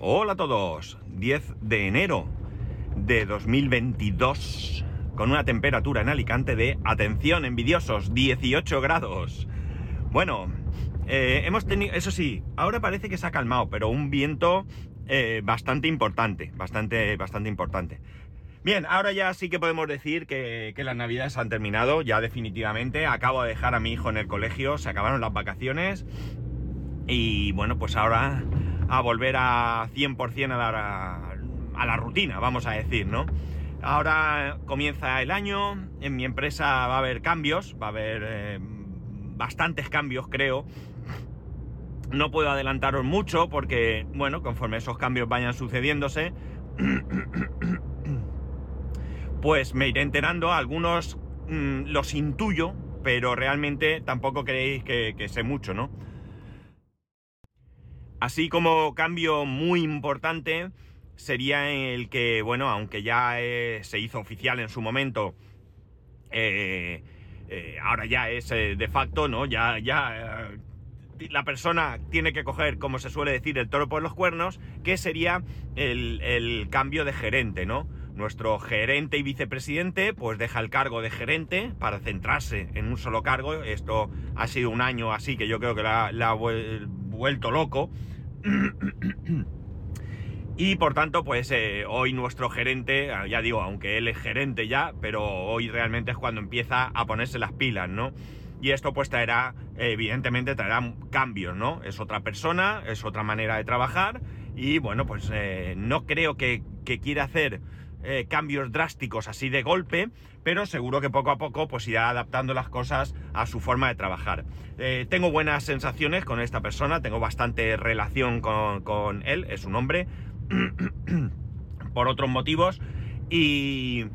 Hola a todos, 10 de enero de 2022, con una temperatura en Alicante de, atención envidiosos, 18 grados. Bueno, eh, hemos tenido, eso sí, ahora parece que se ha calmado, pero un viento eh, bastante importante, bastante, bastante importante. Bien, ahora ya sí que podemos decir que, que, las navidades han terminado, ya definitivamente. Acabo de dejar a mi hijo en el colegio, se acabaron las vacaciones. Y bueno, pues ahora a volver a 100% a la, a la rutina, vamos a decir, ¿no? Ahora comienza el año, en mi empresa va a haber cambios, va a haber eh, bastantes cambios, creo. No puedo adelantaros mucho porque, bueno, conforme esos cambios vayan sucediéndose, pues me iré enterando. Algunos mmm, los intuyo, pero realmente tampoco creéis que sé mucho, ¿no? Así como cambio muy importante sería el que, bueno, aunque ya eh, se hizo oficial en su momento, eh, eh, ahora ya es de facto, ¿no? Ya, ya la persona tiene que coger, como se suele decir, el toro por los cuernos, que sería el, el cambio de gerente, ¿no? Nuestro gerente y vicepresidente pues deja el cargo de gerente para centrarse en un solo cargo. Esto ha sido un año así que yo creo que la, la vuelto loco. y por tanto, pues eh, hoy nuestro gerente, ya digo, aunque él es gerente ya, pero hoy realmente es cuando empieza a ponerse las pilas, ¿no? Y esto pues traerá, evidentemente traerá cambios, ¿no? Es otra persona, es otra manera de trabajar y bueno, pues eh, no creo que, que quiera hacer eh, cambios drásticos así de golpe, pero seguro que poco a poco pues irá adaptando las cosas a su forma de trabajar. Eh, tengo buenas sensaciones con esta persona, tengo bastante relación con, con él, es un hombre, por otros motivos, y,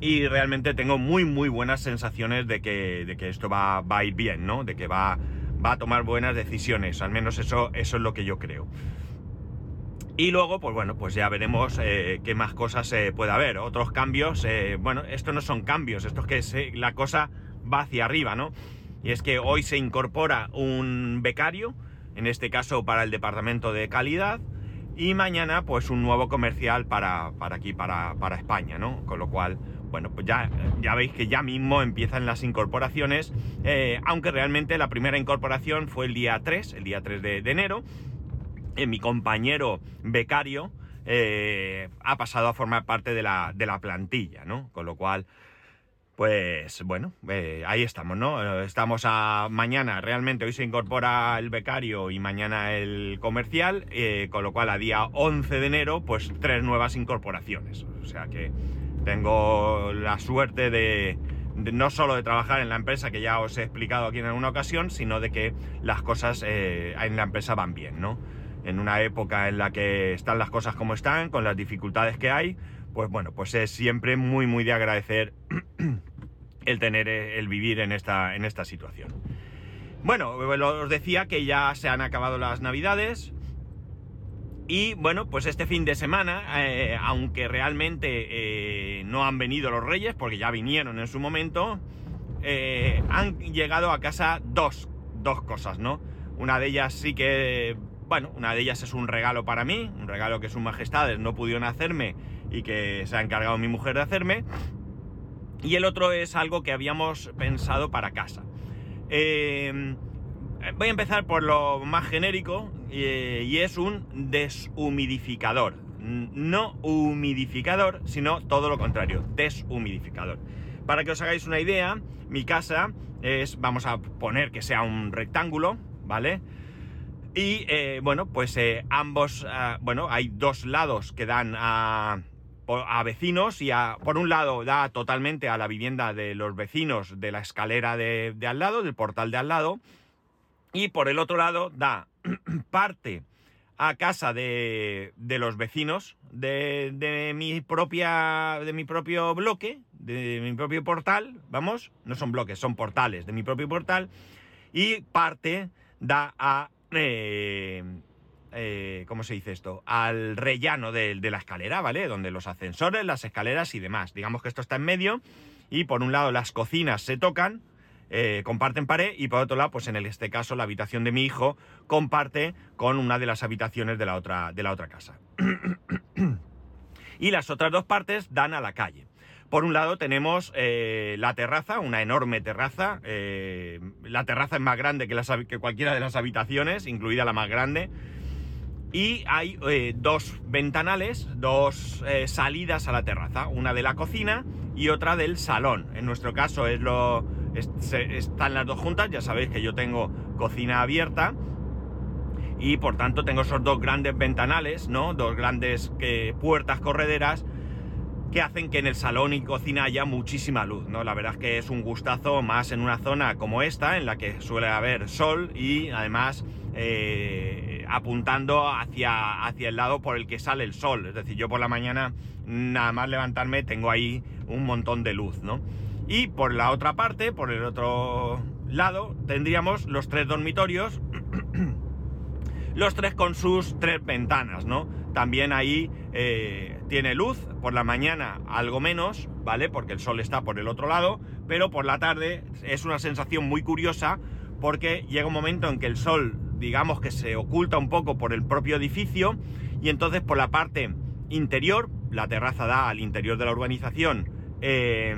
y, realmente tengo muy muy buenas sensaciones de que, de que esto va, va, a ir bien, ¿no? De que va, va a tomar buenas decisiones, al menos eso, eso es lo que yo creo. Y luego, pues bueno, pues ya veremos eh, qué más cosas eh, puede haber. Otros cambios, eh, bueno, esto no son cambios, esto es que se, la cosa va hacia arriba, ¿no? Y es que hoy se incorpora un becario, en este caso para el departamento de calidad, y mañana pues un nuevo comercial para, para aquí, para, para, España, ¿no? Con lo cual, bueno, pues ya, ya veis que ya mismo empiezan las incorporaciones, aunque realmente la primera incorporación fue el día 3, el día 3 de, de enero, eh, mi compañero becario eh, ha pasado a formar parte de la, de la, plantilla, ¿no? Con lo cual, pues bueno, eh, ahí estamos, ¿no? Estamos a mañana, realmente hoy se incorpora el becario y mañana el comercial, con lo cual a día 11 de enero, pues tres nuevas incorporaciones. O sea que tengo la suerte de, no solo de trabajar en la empresa que ya os he explicado aquí en alguna ocasión, sino de que las cosas en la empresa van bien, ¿no? En una época en la que están las cosas como están, con las dificultades que hay, pues bueno, pues es siempre muy, muy de agradecer el tener, el vivir en esta, en esta situación. Bueno, os decía que ya se han acabado las navidades y bueno, pues este fin de semana, eh, aunque realmente eh, no han venido los reyes, porque ya vinieron en su momento, eh, han llegado a casa dos, dos cosas, ¿no? Una de ellas sí que bueno, una de ellas es un regalo para mí, un regalo que sus majestades no pudieron hacerme y que se ha encargado mi mujer de hacerme. Y el otro es algo que habíamos pensado para casa. Eh, voy a empezar por lo más genérico eh, y es un deshumidificador. No humidificador, sino todo lo contrario, deshumidificador. Para que os hagáis una idea, mi casa es, vamos a poner que sea un rectángulo, ¿vale? Y eh, bueno, pues eh, ambos, uh, bueno, hay dos lados que dan a, vecinos y a, por un lado da totalmente a la vivienda de los vecinos de la escalera de, de al lado, del portal de al lado, y por el otro lado da parte a casa de, de los vecinos de, de, mi propia de mi propio bloque, de mi propio portal, vamos, no son bloques, son portales de mi propio portal, y parte da a eh, eh, ¿cómo se dice esto? Al rellano de, la escalera, ¿vale? Donde los ascensores, las escaleras y demás. Digamos que esto está en medio y por un lado las cocinas se tocan, eh, comparten pared y por otro lado, pues en este caso la habitación de mi hijo comparte con una de las habitaciones de la otra casa. y las otras dos partes dan a la calle. Por un lado tenemos eh, la terraza, una enorme terraza. Eh, la terraza es más grande que, cualquiera de las habitaciones, incluida la más grande. Y hay eh, dos ventanales, dos salidas a la terraza, una de la cocina y otra del salón. En nuestro caso es lo, están las dos juntas, ya sabéis que yo tengo cocina abierta y por tanto tengo esos dos grandes ventanales, ¿no? Dos grandes puertas correderas que hacen que en el salón y cocina haya muchísima luz, ¿no? La verdad es que es un gustazo más en una zona como esta, en la que suele haber sol y además eh, apuntando hacia, hacia el lado por el que sale el sol. Es decir, yo por la mañana, nada más levantarme, tengo ahí un montón de luz, ¿no? Y por la otra parte, por el otro lado, tendríamos los tres dormitorios, los tres con sus tres ventanas, ¿no? También ahí eh, tiene luz, por la mañana algo menos, ¿vale? Porque el sol está por el otro lado, pero por la tarde es una sensación muy curiosa porque llega un momento en que el sol, digamos que se oculta un poco por el propio edificio y entonces por la parte interior, la terraza da al interior de la urbanización, eh,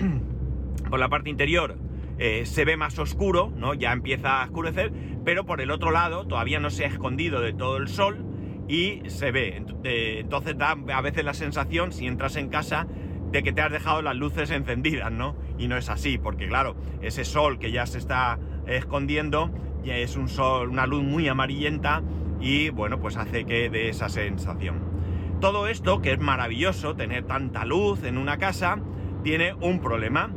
por la parte interior eh, se ve más oscuro, ¿no? Ya empieza a oscurecer, pero por el otro lado todavía no se ha escondido de todo el sol y se ve. Eh, entonces da a veces la sensación, si entras en casa, de que te has dejado las luces encendidas, ¿no? Y no es así, porque claro, ese sol que ya se está escondiendo ya es un sol, una luz muy amarillenta y bueno, pues hace que dé esa sensación. Todo esto, que es maravilloso, tener tanta luz en una casa, tiene un problema.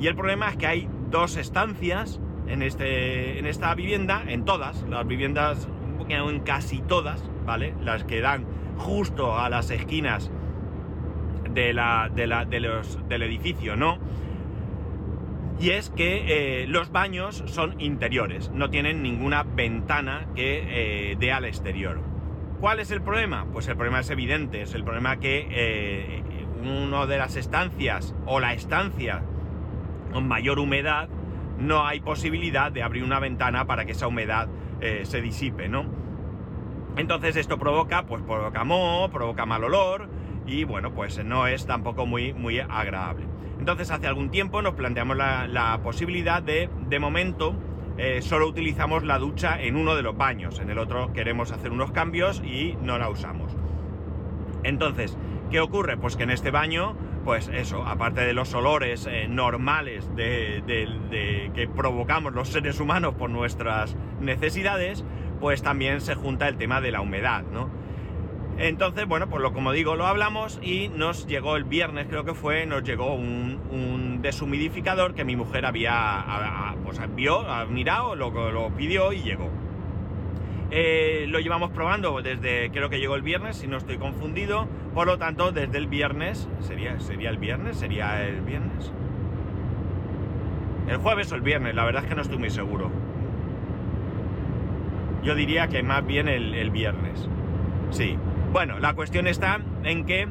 Y el problema es que hay dos estancias en, este, en esta vivienda, en todas, las viviendas, en casi todas, ¿vale? Las que dan justo a las esquinas de la, del edificio, ¿no? Y es que eh, los baños son interiores, no tienen ninguna ventana que eh, dé al exterior. ¿Cuál es el problema? Pues el problema es evidente, es el problema que eh, una de las estancias o la estancia con mayor humedad no hay posibilidad de abrir una ventana para que esa humedad se disipe, ¿no? Entonces esto provoca, pues provoca moho, provoca mal olor y bueno, pues no es tampoco muy, muy agradable. Entonces hace algún tiempo nos planteamos la, posibilidad de, de momento, eh, solo utilizamos la ducha en uno de los baños, en el otro queremos hacer unos cambios y no la usamos. Entonces, ¿qué ocurre? Pues que en este baño, pues eso, aparte de los olores eh, normales que provocamos los seres humanos por nuestras necesidades, pues también se junta el tema de la humedad, ¿no? Entonces, bueno, pues lo como digo, lo hablamos y nos llegó el viernes, creo que fue, nos llegó un, deshumidificador que mi mujer había, pues vio, ha mirado, lo pidió y llegó. Eh, lo llevamos probando desde, creo que llegó el viernes, si no estoy confundido, por lo tanto, desde el viernes, ¿sería, sería el viernes? ¿Sería el viernes? El jueves o el viernes, la verdad es que no estoy muy seguro. Yo diría que más bien el, viernes. Sí. Bueno, la cuestión está en que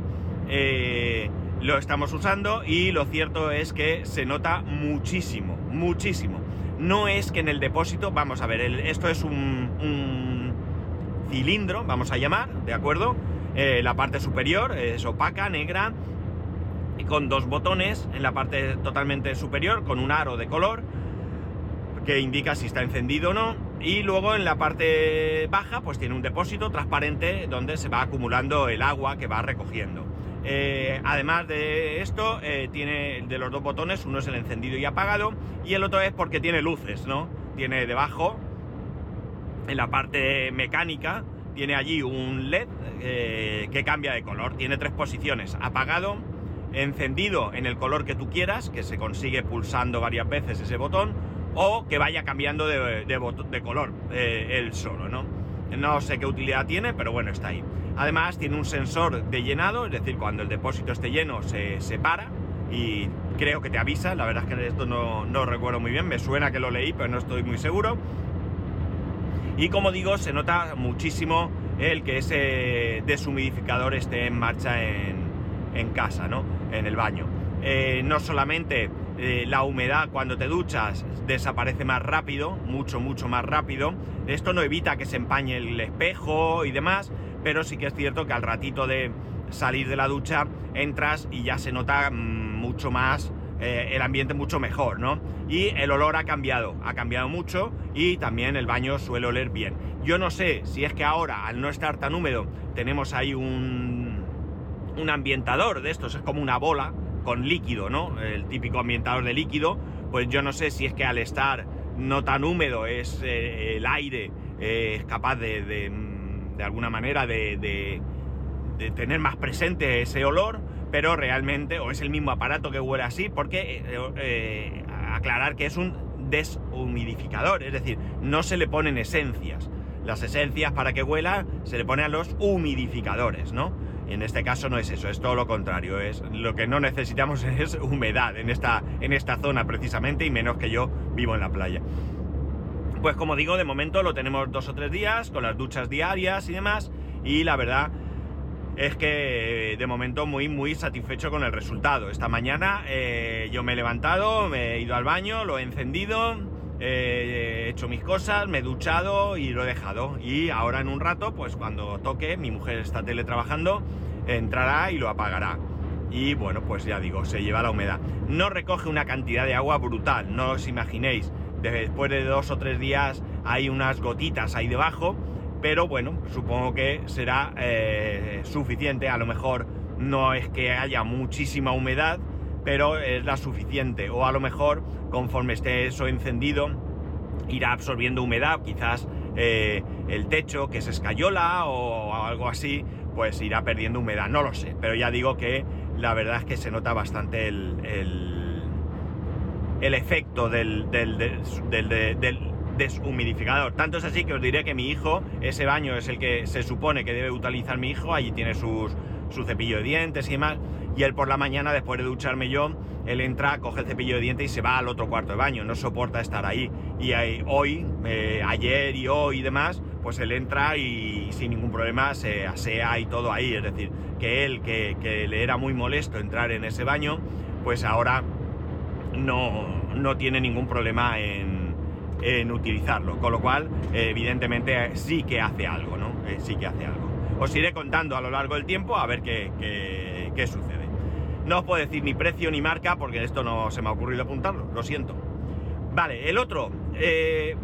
eh, lo estamos usando y lo cierto es que se nota muchísimo, muchísimo. No es que en el depósito, vamos a ver, esto es un, cilindro, vamos a llamar, ¿de acuerdo? Eh, la parte superior es opaca, negra, y con dos botones en la parte totalmente superior, con un aro de color que indica si está encendido o no y luego en la parte baja pues tiene un depósito transparente donde se va acumulando el agua que va recogiendo. Eh, además de esto, eh, tiene de los dos botones, uno es el encendido y apagado y el otro es porque tiene luces, ¿no? Tiene debajo, en la parte mecánica, tiene allí un LED eh, que cambia de color. Tiene tres posiciones, apagado, encendido en el color que tú quieras, que se consigue pulsando varias veces ese botón, o que vaya cambiando de, color eh, él solo, ¿no? No sé qué utilidad tiene, pero bueno, está ahí. Además tiene un sensor de llenado, es decir, cuando el depósito esté lleno se separa y creo que te avisa, la verdad es que esto no, no recuerdo muy bien, me suena que lo leí, pero no estoy muy seguro. Y como digo, se nota muchísimo el que ese deshumidificador esté en marcha en, en casa, ¿no? En el baño. Eh, no solamente eh, la humedad cuando te duchas desaparece más rápido, mucho, mucho más rápido. Esto no evita que se empañe el espejo y demás, pero sí que es cierto que al ratito de salir de la ducha entras y ya se nota mm, mucho más eh, el ambiente mucho mejor, ¿no? Y el olor ha cambiado, ha cambiado mucho y también el baño suele oler bien. Yo no sé si es que ahora, al no estar tan húmedo, tenemos ahí un, un ambientador de estos, es como una bola con líquido, ¿no? El típico ambientador de líquido, pues yo no sé si es que al estar no tan húmedo es eh, el aire eh, es capaz de, de, alguna manera de, de, tener más presente ese olor, pero realmente, o es el mismo aparato que huele así, porque eh, aclarar que es un deshumidificador, es decir, no se le ponen esencias. Las esencias para que huela se le ponen a los humidificadores, ¿no? En este caso no es eso, es todo lo contrario. Es, lo que no necesitamos es humedad en esta, en esta zona precisamente, y menos que yo vivo en la playa. Pues como digo, de momento lo tenemos dos o tres días, con las duchas diarias y demás, y la verdad es que de momento muy muy satisfecho con el resultado. Esta mañana eh, yo me he levantado, me he ido al baño, lo he encendido, he hecho mis cosas, me he duchado y lo he dejado. Y ahora en un rato, pues cuando toque, mi mujer está teletrabajando, entrará y lo apagará. Y bueno, pues ya digo, se lleva la humedad. No recoge una cantidad de agua brutal, no os imaginéis. Después de dos o tres días hay unas gotitas ahí debajo, pero bueno, supongo que será eh, suficiente. A lo mejor no es que haya muchísima humedad, pero es la suficiente. O a lo mejor, conforme esté eso encendido, irá absorbiendo humedad, quizás eh, el techo, que es escayola o algo así, pues irá perdiendo humedad. No lo sé, pero ya digo que la verdad es que se nota bastante el, el, efecto del, del, del, deshumidificador. Tanto es así que os diré que mi hijo, ese baño es el que se supone que debe utilizar mi hijo, allí tiene sus, su cepillo de dientes y demás, y él por la mañana, después de ducharme yo, él entra, coge el cepillo de dientes y se va al otro cuarto de baño, no soporta estar ahí. Y hoy, eh, ayer y hoy y demás, pues él entra y sin ningún problema se asea y todo ahí. Es decir, que él, que, le era muy molesto entrar en ese baño, pues ahora no, no tiene ningún problema en, en utilizarlo. Con lo cual, evidentemente, sí que hace algo, ¿no? Eh, sí que hace algo. Os iré contando a lo largo del tiempo a ver qué, qué, sucede. No os puedo decir ni precio ni marca porque esto no se me ha ocurrido apuntarlo, lo siento. Vale, el otro. Eh,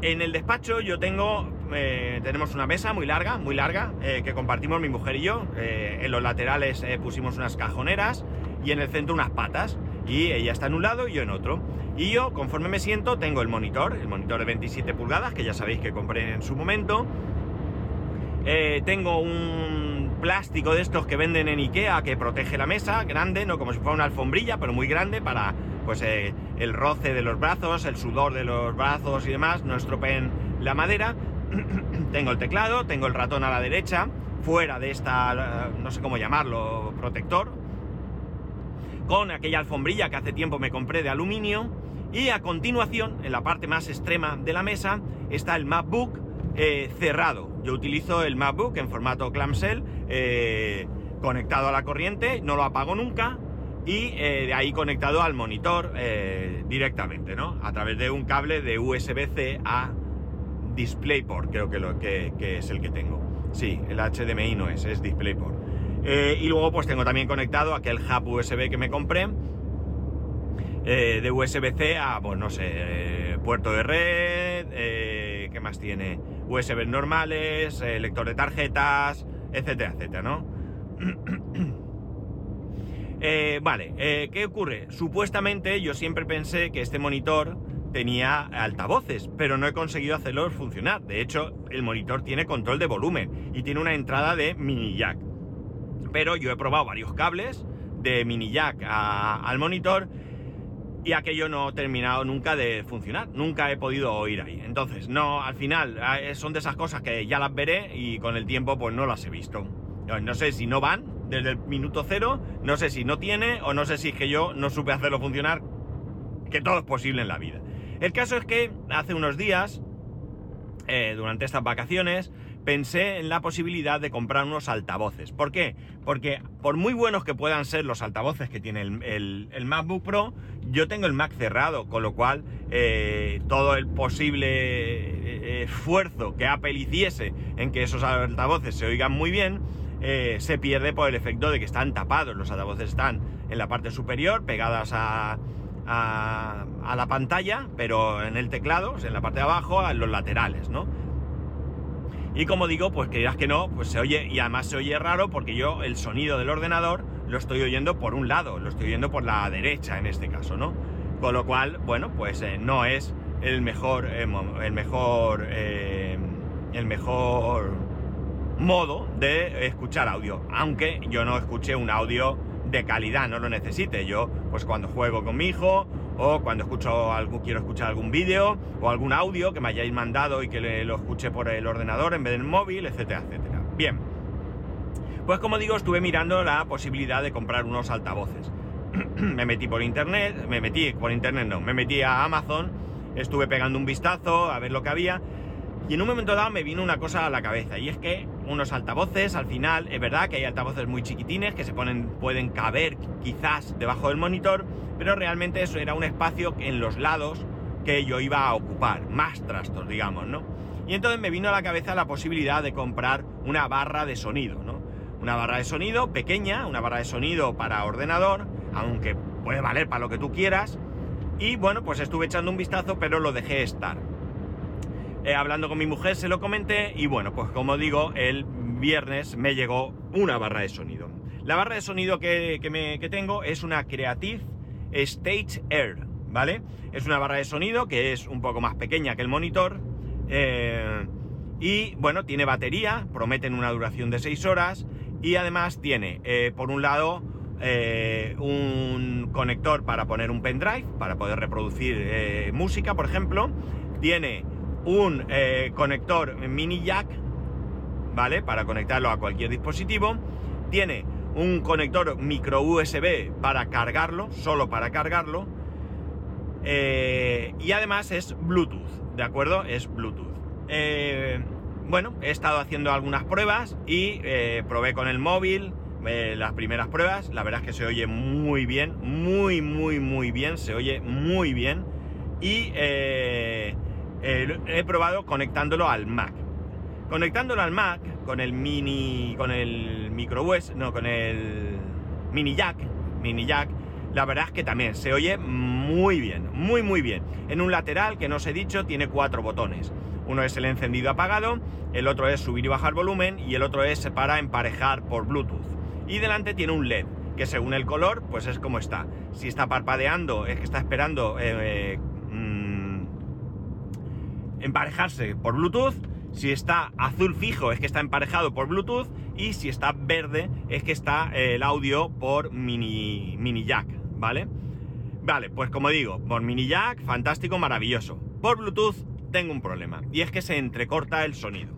en el despacho yo tengo. Eh, tenemos una mesa muy larga, muy larga, eh, que compartimos mi mujer y yo. en los laterales pusimos unas cajoneras y en el centro unas patas. Y ella está en un lado y yo en otro. Y yo, conforme me siento, tengo el monitor, el monitor de 27 pulgadas, que ya sabéis que compré en su momento. Eh, tengo un plástico de estos que venden en Ikea que protege la mesa, grande, no como si fuera una alfombrilla, pero muy grande para pues eh, el roce de los brazos, el sudor de los brazos y demás, no estropeen la madera. tengo el teclado, tengo el ratón a la derecha, fuera de esta, no sé cómo llamarlo, protector, con aquella alfombrilla que hace tiempo me compré de aluminio. Y a continuación, en la parte más extrema de la mesa, está el MacBook eh, cerrado. Yo utilizo el MacBook en formato clamshell, eh, conectado a la corriente, no lo apago nunca, y eh, de ahí conectado al monitor directamente, ¿no? A través de un cable de USB-C a DisplayPort, creo que, que, es el que tengo. Sí, el HDMI no es, es DisplayPort. Y luego pues tengo también conectado aquel hub USB que me compré, de USB-C a, pues no sé, puerto de red, ¿qué más tiene? USB normales, eh, lector de tarjetas, etcétera, etcétera, ¿no? Eh, vale, eh, ¿qué ocurre? Supuestamente yo siempre pensé que este monitor tenía altavoces, pero no he conseguido hacerlo funcionar. De hecho, el monitor tiene control de volumen y tiene una entrada de mini jack. Pero yo he probado varios cables de mini jack al monitor y aquello no ha terminado nunca de funcionar, nunca he podido oír ahí. Entonces, no, al final son de esas cosas que ya las veré y con el tiempo pues no las he visto. No sé si no van desde el minuto cero, no sé si no tiene o no sé si es que yo no supe hacerlo funcionar, que todo es posible en la vida. El caso es que hace unos días, eh, durante estas vacaciones, pensé en la posibilidad de comprar unos altavoces. ¿Por qué? Porque por muy buenos que puedan ser los altavoces que tiene el, MacBook Pro, yo tengo el Mac cerrado, con lo cual eh, todo el posible, ese esfuerzo que Apple hiciese en que esos altavoces se oigan muy bien, eh, se pierde por el efecto de que están tapados. Los altavoces están en la parte superior, pegadas a, a, la pantalla, pero en el teclado, en la parte de abajo, en los laterales, ¿no? Y como digo, pues que dirás que no, pues se oye, y además se oye raro porque yo el sonido del ordenador lo estoy oyendo por un lado, lo estoy oyendo por la derecha en este caso, ¿no? Con lo cual, bueno, pues eh, no es el mejor, eh, el mejor, eh, el mejor modo de escuchar audio. Aunque yo no escuché un audio de calidad, no lo necesite. Yo, pues cuando juego con mi hijo, o cuando escucho algo, quiero escuchar algún vídeo, o algún audio que me hayáis mandado y que lo escuche por el ordenador en vez del móvil, etcétera, etcétera. Bien. Pues como digo, estuve mirando la posibilidad de comprar unos altavoces. me metí por internet, me metí por internet no, me metí a Amazon, estuve pegando un vistazo a ver lo que había y en un momento dado me vino una cosa a la cabeza, y es que unos altavoces, al final, es verdad que hay altavoces muy chiquitines que se ponen, pueden caber quizás debajo del monitor, pero realmente eso era un espacio en los lados que yo iba a ocupar, más trastos, digamos, ¿no? Y entonces me vino a la cabeza la posibilidad de comprar una barra de sonido, ¿no? Una barra de sonido pequeña, una barra de sonido para ordenador, aunque puede valer para lo que tú quieras. Y bueno, pues estuve echando un vistazo, pero lo dejé estar. Eh, hablando con mi mujer se lo comenté y bueno, pues como digo, el viernes me llegó una barra de sonido. La barra de sonido que, me, tengo es una Creative Stage Air, ¿vale? Es una barra de sonido que es un poco más pequeña que el monitor. Eh, y bueno, tiene batería, prometen una duración de 6 horas. Y además tiene, eh, por un lado, un conector para poner un pendrive, para poder reproducir música, por ejemplo. Tiene un eh, conector mini jack, ¿vale? Para conectarlo a cualquier dispositivo. Tiene un conector micro USB para cargarlo, solo para cargarlo. Eh, y además es Bluetooth, ¿de acuerdo? Es Bluetooth. Eh, bueno, he estado haciendo algunas pruebas y probé con el móvil las primeras pruebas. La verdad es que se oye muy bien, muy, muy, muy bien, se oye muy bien. Y he probado conectándolo al Mac. Conectándolo al Mac con el mini, con el micro USB, no, con el mini jack, mini jack, la verdad es que también se oye muy bien, muy muy bien. En un lateral que no os he dicho tiene cuatro botones. Uno es el encendido apagado, el otro es subir y bajar volumen y el otro es para emparejar por Bluetooth. Y delante tiene un LED que según el color pues es como está. Si está parpadeando es que está esperando eh, emparejarse por Bluetooth. Si está azul fijo es que está emparejado por Bluetooth y si está verde es que está eh, el audio por mini, mini jack, ¿vale? Vale, pues como digo, por mini jack, fantástico, maravilloso. Por Bluetooth tengo un problema y es que se entrecorta el sonido.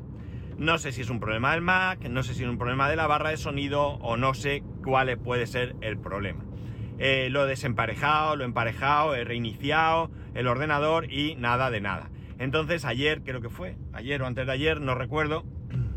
No sé si es un problema del Mac, no sé si es un problema de la barra de sonido o no sé cuál puede ser el problema. Eh, lo he desemparejado, lo he emparejado, he reiniciado el ordenador y nada de nada. Entonces ayer, creo que fue, ayer o antes de ayer, no recuerdo,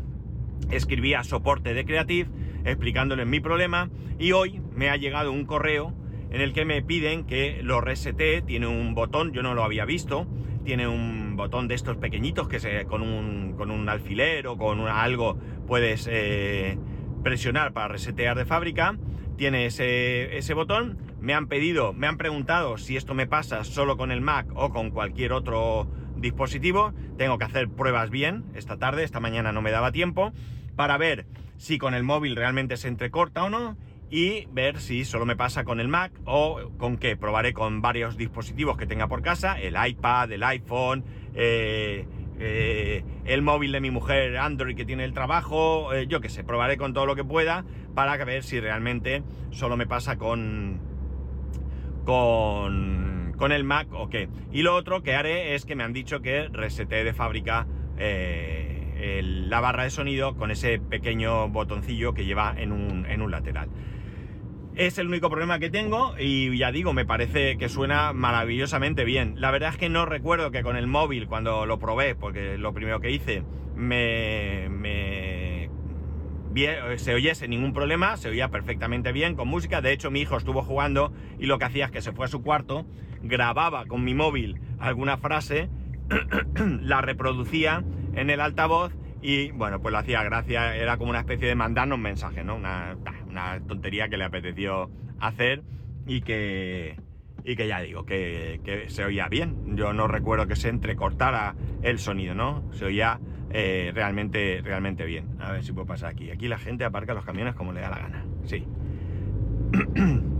escribí a soporte de Creative explicándoles mi problema y hoy me ha llegado un correo en el que me piden que lo resete, tiene un botón, yo no lo había visto, tiene un botón de estos pequeñitos que se, con, un, con un alfiler o con algo puedes eh, presionar para resetear de fábrica, tiene ese, ese botón, me han pedido, me han preguntado si esto me pasa solo con el Mac o con cualquier otro dispositivo. Tengo que hacer pruebas bien esta tarde, esta mañana no me daba tiempo, para ver si con el móvil realmente se entrecorta o no y ver si solo me pasa con el Mac o con qué. Probaré con varios dispositivos que tenga por casa, el iPad, el iPhone, eh, eh, el móvil de mi mujer Android que tiene el trabajo, eh, yo qué sé, probaré con todo lo que pueda para ver si realmente solo me pasa con con con el Mac o qué. Y lo otro que haré es que me han dicho que resete de fábrica eh, la barra de sonido con ese pequeño botoncillo que lleva en un, en un lateral. Es el único problema que tengo y ya digo, me parece que suena maravillosamente bien. La verdad es que no recuerdo que con el móvil, cuando lo probé, porque lo primero que hice, me, me se oyese ningún problema, se oía perfectamente bien con música. De hecho, mi hijo estuvo jugando y lo que hacía es que se fue a su cuarto, grababa con mi móvil alguna frase la reproducía en el altavoz y bueno, pues lo hacía gracia, era como una especie de mandarnos mensaje, ¿no? Una, una tontería que le apeteció hacer y que, y que ya digo, que, que, se oía bien. Yo no recuerdo que se entrecortara el sonido, ¿no? Se oía eh, realmente, realmente bien. A ver si puedo pasar aquí. Aquí la gente aparca los camiones como le da la gana. Sí.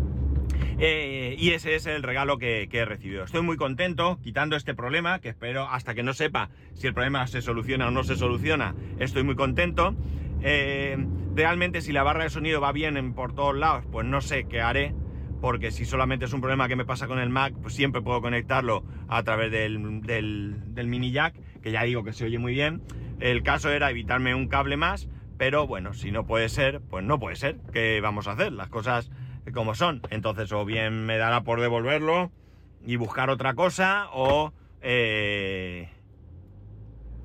Eh, y ese es el regalo que, he recibido. Estoy muy contento quitando este problema, que espero hasta que no sepa si el problema se soluciona o no se soluciona, estoy muy contento. Eh, realmente si la barra de sonido va bien por todos lados, pues no sé qué haré, porque si solamente es un problema que me pasa con el Mac, pues siempre puedo conectarlo a través del, del mini jack, que ya digo que se oye muy bien. El caso era evitarme un cable más, pero bueno, si no puede ser, pues no puede ser. ¿Qué vamos a hacer? Las cosas como son. Entonces, o bien me dará por devolverlo y buscar otra cosa, o. Eh,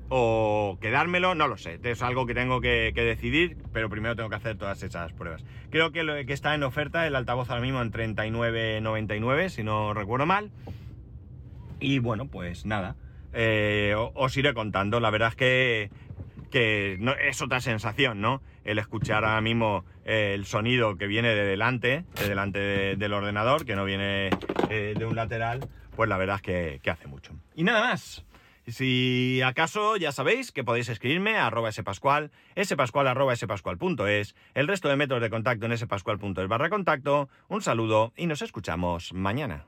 o quedármelo, no lo sé. Es algo que tengo que, decidir, pero primero tengo que hacer todas esas pruebas. Creo que, lo, que está en oferta el altavoz ahora mismo en 39.99, si no recuerdo mal. Y bueno, pues nada. Eh, os iré contando. La verdad es que que no, es otra sensación, ¿no? El escuchar ahora mismo eh, el sonido que viene de delante, de delante del ordenador, que no viene eh, de un lateral, pues la verdad es que, hace mucho. Y nada más. Si acaso ya sabéis que podéis escribirme a arroba spascual, spascual arroba spascual.es, el resto de métodos de contacto en spascual.es barra contacto. Un saludo y nos escuchamos mañana.